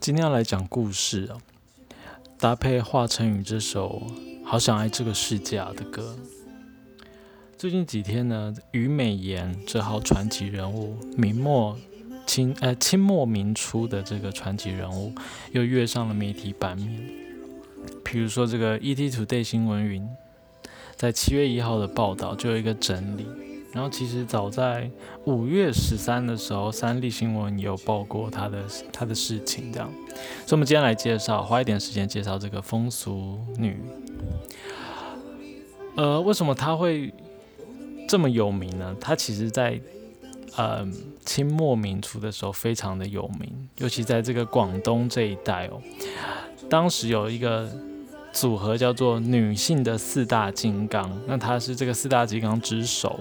今天要来讲故事啊，搭配华晨宇这首《好想爱这个世界》的歌。最近几天呢，虞美妍这号传奇人物，明末清呃清末明初的这个传奇人物，又跃上了媒体版面。比如说这个 ET Today 新闻云，在七月一号的报道就有一个整理。然后其实早在五月十三的时候，三立新闻有报过他的他的事情，这样。所以我们今天来介绍，花一点时间介绍这个风俗女。呃，为什么她会这么有名呢？她其实在呃清末民初的时候非常的有名，尤其在这个广东这一带哦。当时有一个组合叫做女性的四大金刚，那她是这个四大金刚之首。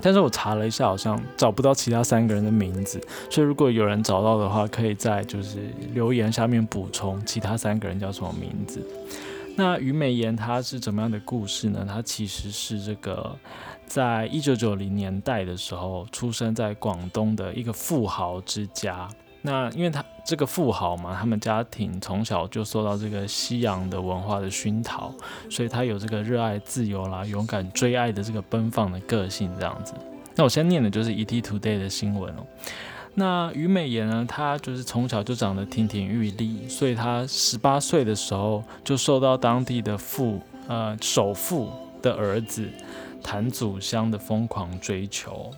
但是我查了一下，好像找不到其他三个人的名字，所以如果有人找到的话，可以在就是留言下面补充其他三个人叫什么名字。那虞美妍她是怎么样的故事呢？她其实是这个在一九九零年代的时候出生在广东的一个富豪之家。那因为他这个富豪嘛，他们家庭从小就受到这个西洋的文化的熏陶，所以他有这个热爱自由啦、勇敢追爱的这个奔放的个性这样子。那我先念的就是 ET Today 的新闻哦。那虞美妍呢，她就是从小就长得亭亭玉立，所以她十八岁的时候就受到当地的富呃首富的儿子谭祖香的疯狂追求。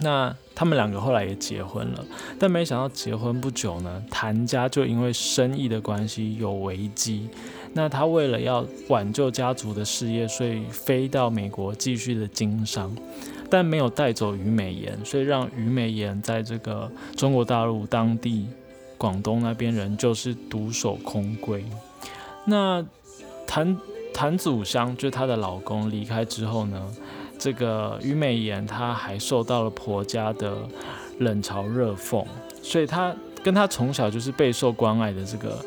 那他们两个后来也结婚了，但没想到结婚不久呢，谭家就因为生意的关系有危机。那他为了要挽救家族的事业，所以飞到美国继续的经商，但没有带走虞美妍，所以让虞美妍在这个中国大陆当地广东那边人就是独守空闺。那谭谭祖香就是她的老公离开之后呢？这个虞美妍，她还受到了婆家的冷嘲热讽，所以她跟她从小就是备受关爱的这个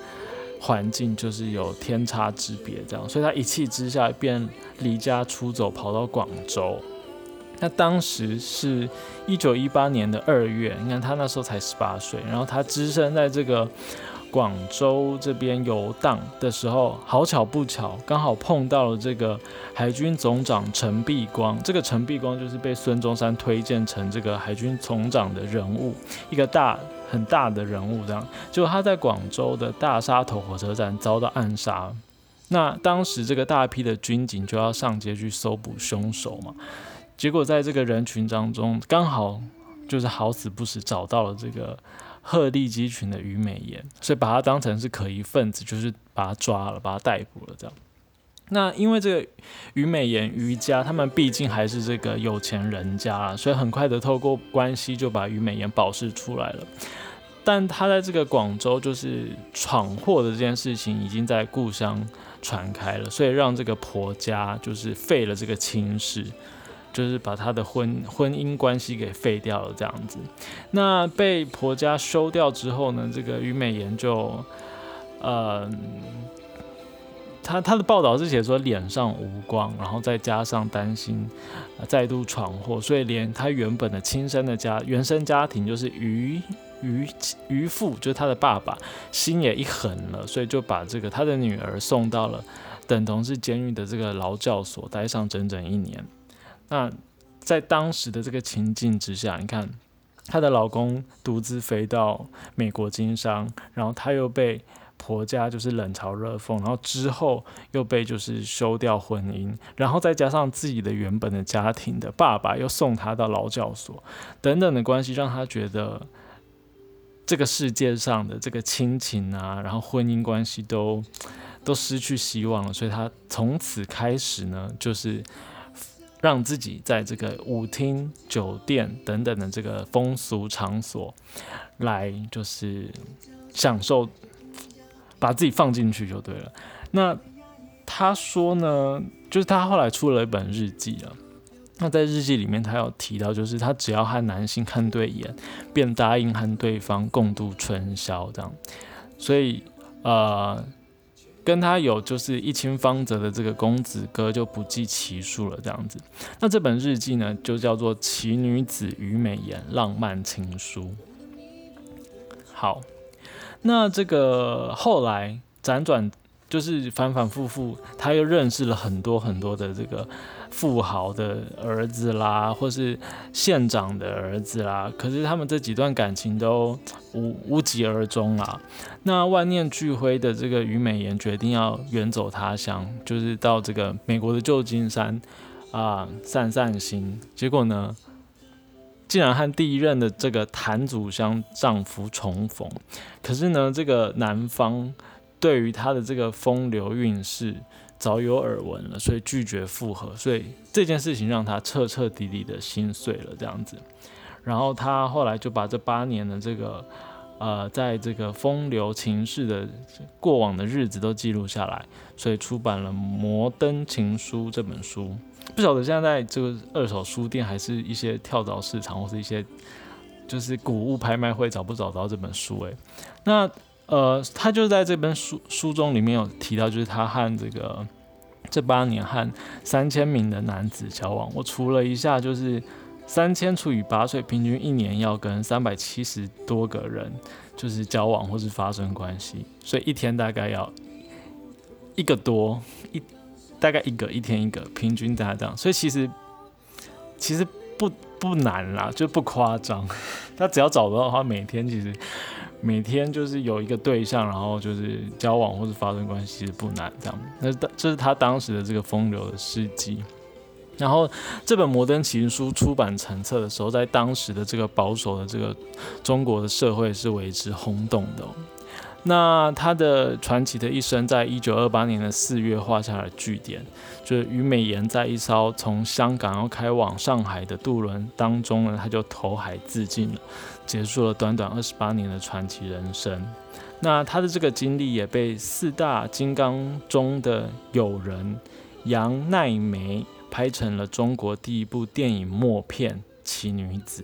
环境，就是有天差之别，这样，所以她一气之下便离家出走，跑到广州。那当时是一九一八年的二月，你看她那时候才十八岁，然后她只身在这个。广州这边游荡的时候，好巧不巧，刚好碰到了这个海军总长陈璧光。这个陈璧光就是被孙中山推荐成这个海军总长的人物，一个大很大的人物。这样，就他在广州的大沙头火车站遭到暗杀。那当时这个大批的军警就要上街去搜捕凶手嘛，结果在这个人群当中，刚好就是好死不死找到了这个。鹤立鸡群的虞美妍，所以把他当成是可疑分子，就是把他抓了，把他逮捕了这样。那因为这个虞美妍虞家，他们毕竟还是这个有钱人家，所以很快的透过关系就把虞美妍保释出来了。但他在这个广州就是闯祸的这件事情，已经在故乡传开了，所以让这个婆家就是废了这个亲事。就是把他的婚婚姻关系给废掉了，这样子。那被婆家休掉之后呢，这个虞美妍就，呃，他他的报道是写说脸上无光，然后再加上担心再度闯祸，所以连他原本的亲生的家原生家庭就是虞于于父，就是他的爸爸，心也一狠了，所以就把这个他的女儿送到了等同是监狱的这个劳教所，待上整整一年。那在当时的这个情境之下，你看她的老公独自飞到美国经商，然后她又被婆家就是冷嘲热讽，然后之后又被就是休掉婚姻，然后再加上自己的原本的家庭的爸爸又送她到劳教所等等的关系，让她觉得这个世界上的这个亲情啊，然后婚姻关系都都失去希望了，所以她从此开始呢，就是。让自己在这个舞厅、酒店等等的这个风俗场所，来就是享受，把自己放进去就对了。那他说呢，就是他后来出了一本日记啊。那在日记里面，他有提到，就是他只要和男性看对眼，便答应和对方共度春宵这样。所以，呃。跟他有就是一清方泽的这个公子哥就不计其数了，这样子。那这本日记呢，就叫做《奇女子虞美颜浪漫情书》。好，那这个后来辗转就是反反复复，他又认识了很多很多的这个富豪的儿子啦，或是县长的儿子啦。可是他们这几段感情都无无疾而终啊。那万念俱灰的这个虞美妍决定要远走他乡，就是到这个美国的旧金山啊散散心。结果呢？竟然和第一任的这个谭祖香丈夫重逢，可是呢，这个男方对于她的这个风流韵事早有耳闻了，所以拒绝复合，所以这件事情让他彻彻底底的心碎了，这样子。然后他后来就把这八年的这个呃，在这个风流情事的过往的日子都记录下来，所以出版了《摩登情书》这本书。不晓得现在这个二手书店还是一些跳蚤市场，或是一些就是古物拍卖会找不找到这本书？诶，那呃，他就在这本书书中里面有提到，就是他和这个这八年和三千名的男子交往。我除了一下，就是三千除以八，岁平均一年要跟三百七十多个人就是交往或是发生关系，所以一天大概要一个多一。大概一个一天一个，平均大概这样，所以其实其实不不难啦，就不夸张。他只要找到的话，每天其实每天就是有一个对象，然后就是交往或者发生关系，不难这样。那这是他当时的这个风流的事迹。然后这本《摩登情书》出版成册的时候，在当时的这个保守的这个中国的社会是为之轰动的。那他的传奇的一生，在一九二八年的四月画下了句点。就是虞美妍在一艘从香港要开往上海的渡轮当中呢，他就投海自尽了，结束了短短二十八年的传奇人生。那他的这个经历也被四大金刚中的友人杨奈梅拍成了中国第一部电影默片《奇女子》。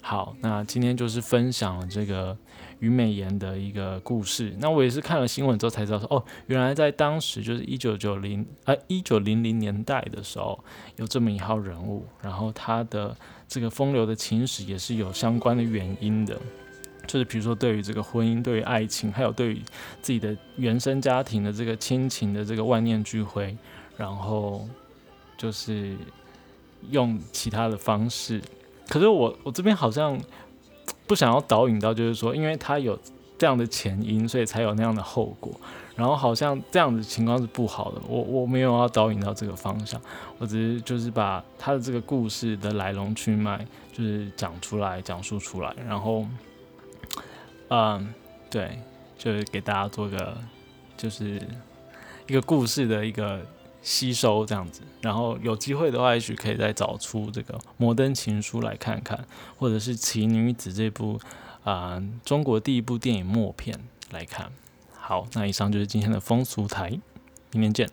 好，那今天就是分享了这个。虞美妍的一个故事，那我也是看了新闻之后才知道说，哦，原来在当时就是一九九零啊一九零零年代的时候，有这么一号人物，然后他的这个风流的情史也是有相关的原因的，就是比如说对于这个婚姻、对于爱情，还有对于自己的原生家庭的这个亲情的这个万念俱灰，然后就是用其他的方式，可是我我这边好像。不想要导引到，就是说，因为他有这样的前因，所以才有那样的后果。然后好像这样的情况是不好的。我我没有要导引到这个方向，我只是就是把他的这个故事的来龙去脉，就是讲出来，讲述出来。然后，嗯，对，就是给大家做个就是一个故事的一个。吸收这样子，然后有机会的话，也许可以再找出这个《摩登情书》来看看，或者是《奇女子》这部啊中国第一部电影默片来看。好，那以上就是今天的风俗台，明天见。